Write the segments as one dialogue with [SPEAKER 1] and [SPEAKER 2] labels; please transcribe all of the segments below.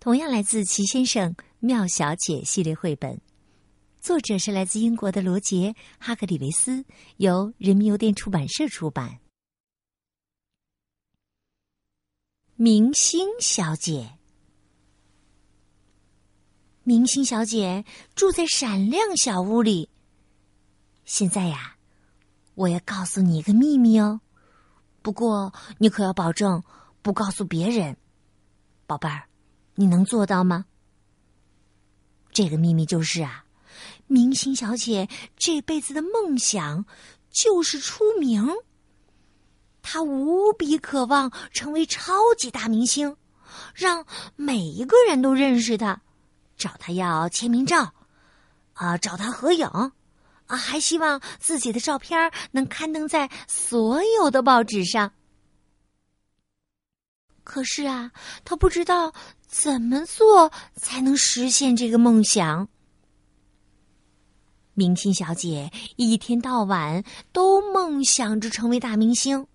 [SPEAKER 1] 同样来自齐先生妙小姐系列绘本，作者是来自英国的罗杰·哈格里维斯，由人民邮电出版社出版。明星小姐，明星小姐住在闪亮小屋里。现在呀，我要告诉你一个秘密哦，不过你可要保证不告诉别人，宝贝儿。你能做到吗？这个秘密就是啊，明星小姐这辈子的梦想就是出名。她无比渴望成为超级大明星，让每一个人都认识她，找她要签名照，啊，找她合影，啊，还希望自己的照片能刊登在所有的报纸上。可是啊，他不知道。怎么做才能实现这个梦想？明星小姐一天到晚都梦想着成为大明星，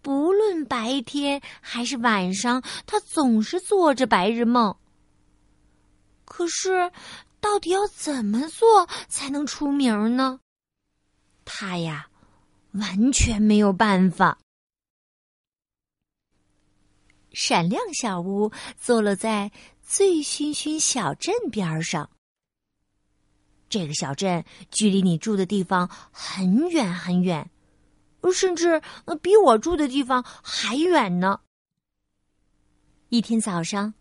[SPEAKER 1] 不论白天还是晚上，她总是做着白日梦。可是，到底要怎么做才能出名呢？她呀，完全没有办法。闪亮小屋坐落在醉醺醺小镇边上。这个小镇距离你住的地方很远很远，甚至比我住的地方还远呢。一天早上，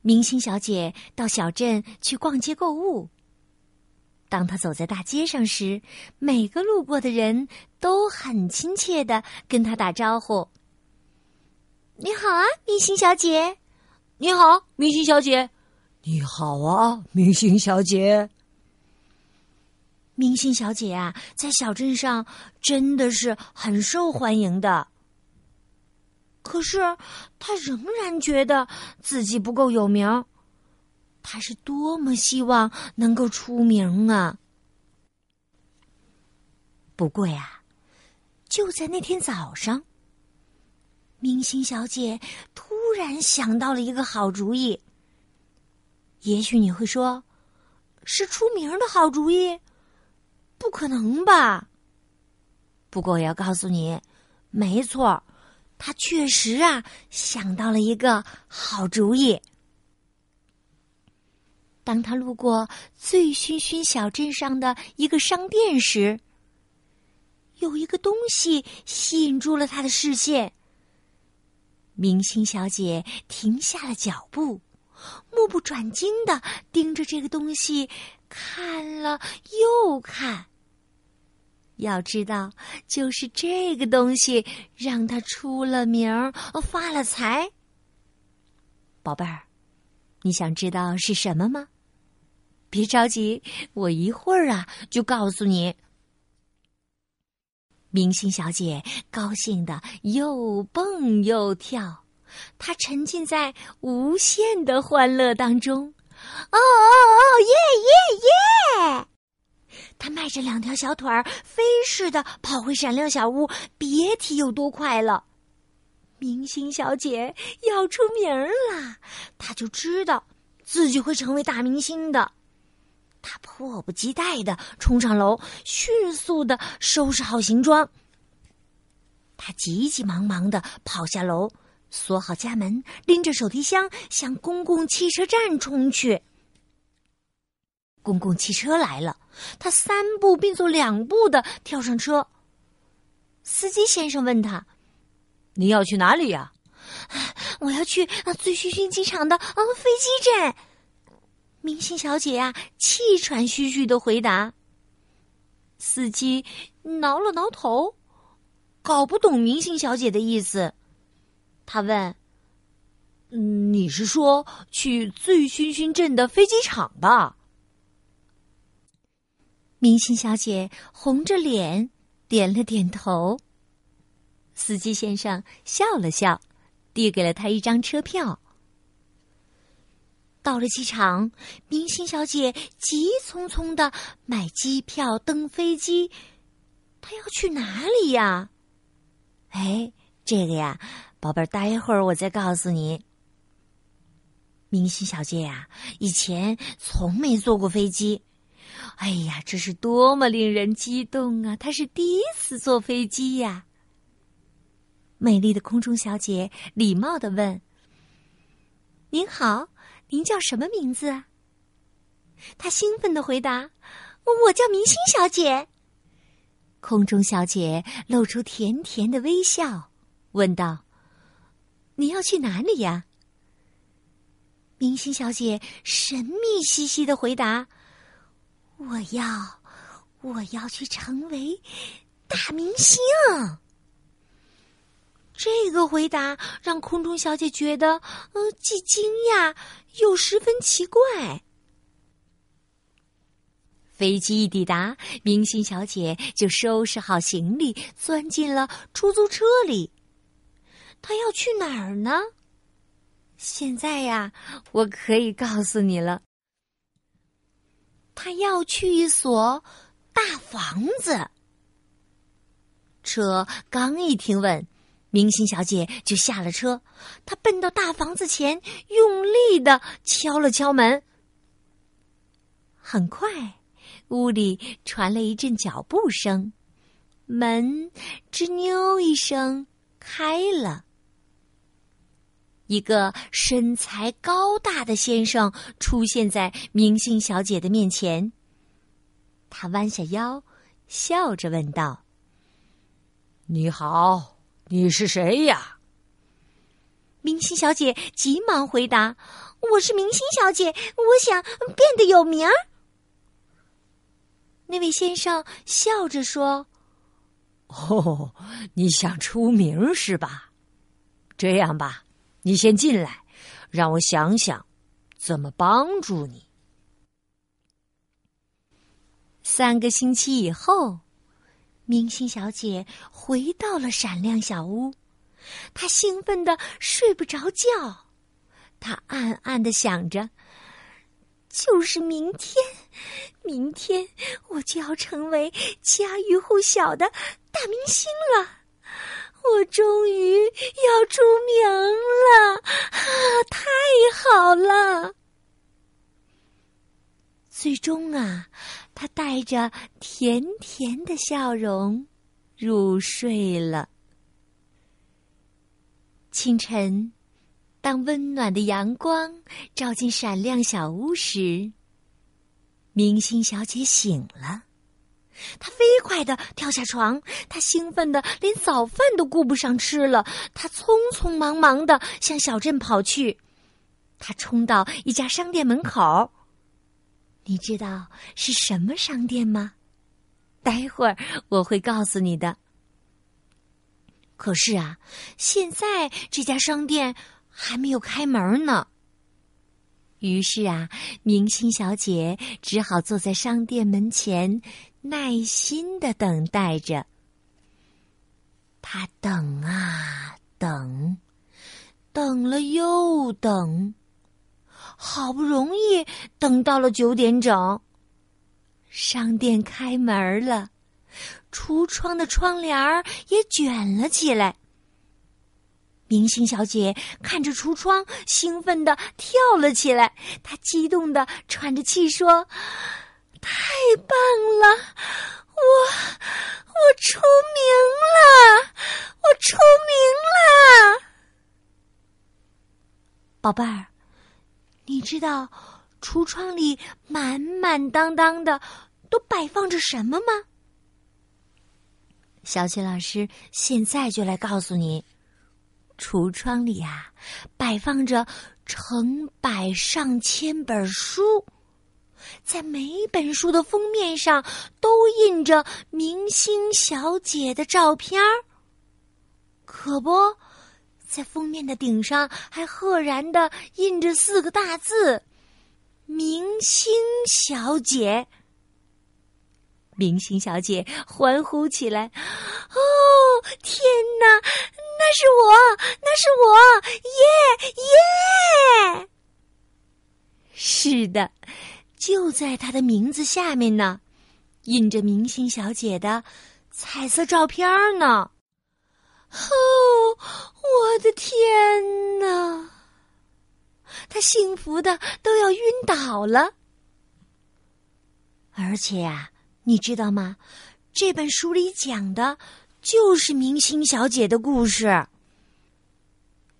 [SPEAKER 1] 明星小姐到小镇去逛街购物。当她走在大街上时，每个路过的人都很亲切的跟她打招呼。你好啊，明星小姐！
[SPEAKER 2] 你好，明星小姐！你好啊，明星小姐！
[SPEAKER 1] 明星小姐啊，在小镇上真的是很受欢迎的。可是，她仍然觉得自己不够有名。她是多么希望能够出名啊！不过呀，就在那天早上。明星小姐突然想到了一个好主意。也许你会说，是出名的好主意？不可能吧？不过我要告诉你，没错，她确实啊想到了一个好主意。当他路过醉醺醺小镇上的一个商店时，有一个东西吸引住了他的视线。明星小姐停下了脚步，目不转睛的盯着这个东西，看了又看。要知道，就是这个东西让她出了名儿，发了财。宝贝儿，你想知道是什么吗？别着急，我一会儿啊就告诉你。明星小姐高兴的又蹦又跳，她沉浸在无限的欢乐当中。哦哦哦！耶耶耶！她迈着两条小腿儿，飞似的跑回闪亮小屋，别提有多快了。明星小姐要出名了，她就知道自己会成为大明星的。他迫不及待的冲上楼，迅速的收拾好行装。他急急忙忙的跑下楼，锁好家门，拎着手提箱向公共汽车站冲去。公共汽车来了，他三步并作两步的跳上车。司机先生问他：“
[SPEAKER 2] 你要去哪里呀？”“
[SPEAKER 1] 我要去醉醺醺机场的啊飞机站。”明星小姐呀，气喘吁吁的回答。司机挠了挠头，搞不懂明星小姐的意思。他问：“
[SPEAKER 2] 你是说去醉醺醺镇的飞机场吧？
[SPEAKER 1] 明星小姐红着脸点了点头。司机先生笑了笑，递给了他一张车票。到了机场，明星小姐急匆匆的买机票、登飞机。她要去哪里呀？哎，这个呀，宝贝儿，待会儿我再告诉你。明星小姐呀，以前从没坐过飞机。哎呀，这是多么令人激动啊！她是第一次坐飞机呀。美丽的空中小姐礼貌的问：“您好。”您叫什么名字？他兴奋的回答：“我叫明星小姐。”空中小姐露出甜甜的微笑，问道：“你要去哪里呀？”明星小姐神秘兮兮的回答：“我要，我要去成为大明星。”这个回答让空中小姐觉得，呃，既惊讶又十分奇怪。飞机一抵达，明星小姐就收拾好行李，钻进了出租车里。她要去哪儿呢？现在呀，我可以告诉你了。她要去一所大房子。车刚一停稳。明星小姐就下了车，她奔到大房子前，用力的敲了敲门。很快，屋里传来一阵脚步声，门吱扭一声开了。一个身材高大的先生出现在明星小姐的面前，他弯下腰，笑着问道：“
[SPEAKER 2] 你好。”你是谁呀？
[SPEAKER 1] 明星小姐急忙回答：“我是明星小姐，我想变得有名。”那位先生笑着说：“
[SPEAKER 2] 哦，你想出名是吧？这样吧，你先进来，让我想想怎么帮助你。”
[SPEAKER 1] 三个星期以后。明星小姐回到了闪亮小屋，她兴奋的睡不着觉。她暗暗的想着：“就是明天，明天我就要成为家喻户晓的大明星了，我终于要出名了！啊，太好了！”最终啊。他带着甜甜的笑容入睡了。清晨，当温暖的阳光照进闪亮小屋时，明星小姐醒了。她飞快的跳下床，她兴奋的连早饭都顾不上吃了。她匆匆忙忙的向小镇跑去，她冲到一家商店门口。你知道是什么商店吗？待会儿我会告诉你的。可是啊，现在这家商店还没有开门呢。于是啊，明星小姐只好坐在商店门前，耐心的等待着。她等啊等，等了又等。好不容易等到了九点整，商店开门了，橱窗的窗帘儿也卷了起来。明星小姐看着橱窗，兴奋的跳了起来，她激动的喘着气说：“太棒了，我我出名了，我出名了，宝贝儿。”你知道橱窗里满满当当的都摆放着什么吗？小雪老师现在就来告诉你，橱窗里啊摆放着成百上千本书，在每本书的封面上都印着明星小姐的照片儿，可不。在封面的顶上还赫然的印着四个大字：“明星小姐。”明星小姐欢呼起来：“哦，天哪，那是我，那是我！耶耶！”是的，就在她的名字下面呢，印着明星小姐的彩色照片呢。哦，我的天哪！她幸福的都要晕倒了，而且呀。你知道吗？这本书里讲的就是明星小姐的故事。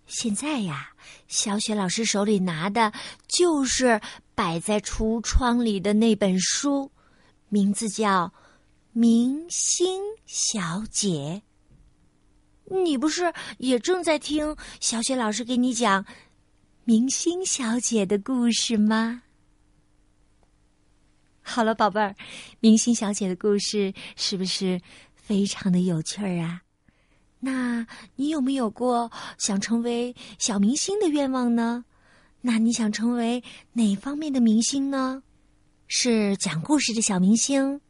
[SPEAKER 1] 现在呀，小雪老师手里拿的就是摆在橱窗里的那本书，名字叫《明星小姐》。你不是也正在听小雪老师给你讲明星小姐的故事吗？好了，宝贝儿，明星小姐的故事是不是非常的有趣儿啊？那你有没有过想成为小明星的愿望呢？那你想成为哪方面的明星呢？是讲故事的小明星，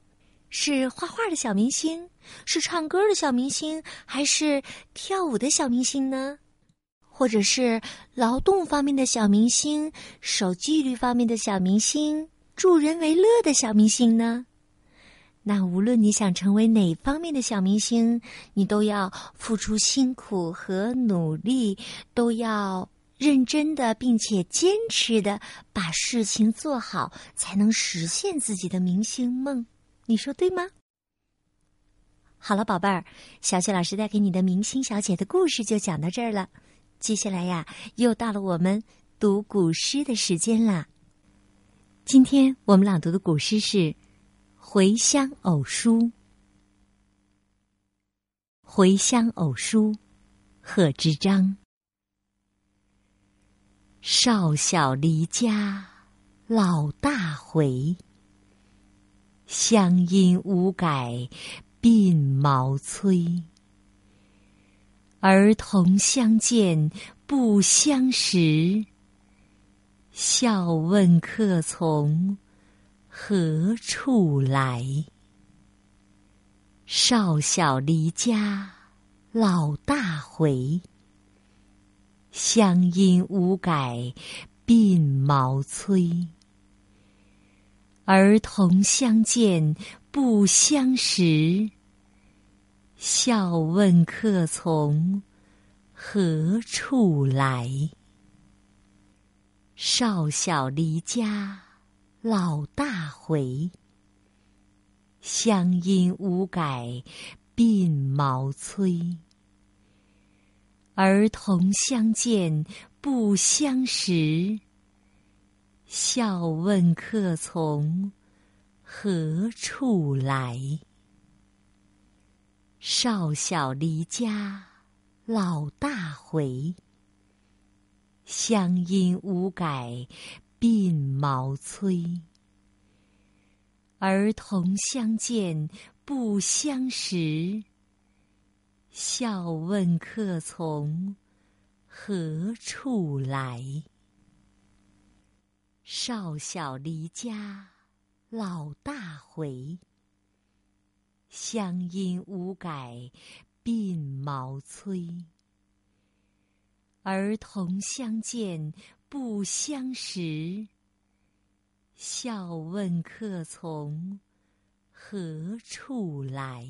[SPEAKER 1] 是画画的小明星，是唱歌的小明星，还是跳舞的小明星呢？或者是劳动方面的小明星，守纪律方面的小明星？助人为乐的小明星呢？那无论你想成为哪方面的小明星，你都要付出辛苦和努力，都要认真的并且坚持的把事情做好，才能实现自己的明星梦。你说对吗？好了，宝贝儿，小雪老师带给你的明星小姐的故事就讲到这儿了。接下来呀，又到了我们读古诗的时间啦。今天我们朗读的古诗是《回乡偶书》。《回乡偶书》，贺知章。少小离家老大回，乡音无改鬓毛衰。儿童相见不相识。笑问客从何处来？少小离家老大回，乡音无改鬓毛衰。儿童相见不相识，笑问客从何处来？少小离家老大回，乡音无改鬓毛衰。儿童相见不相识，笑问客从何处来？少小离家老大回。乡音无改鬓毛衰。儿童相见不相识，笑问客从何处来？少小离家老大回，乡音无改鬓毛衰。儿童相见不相识，笑问客从何处来。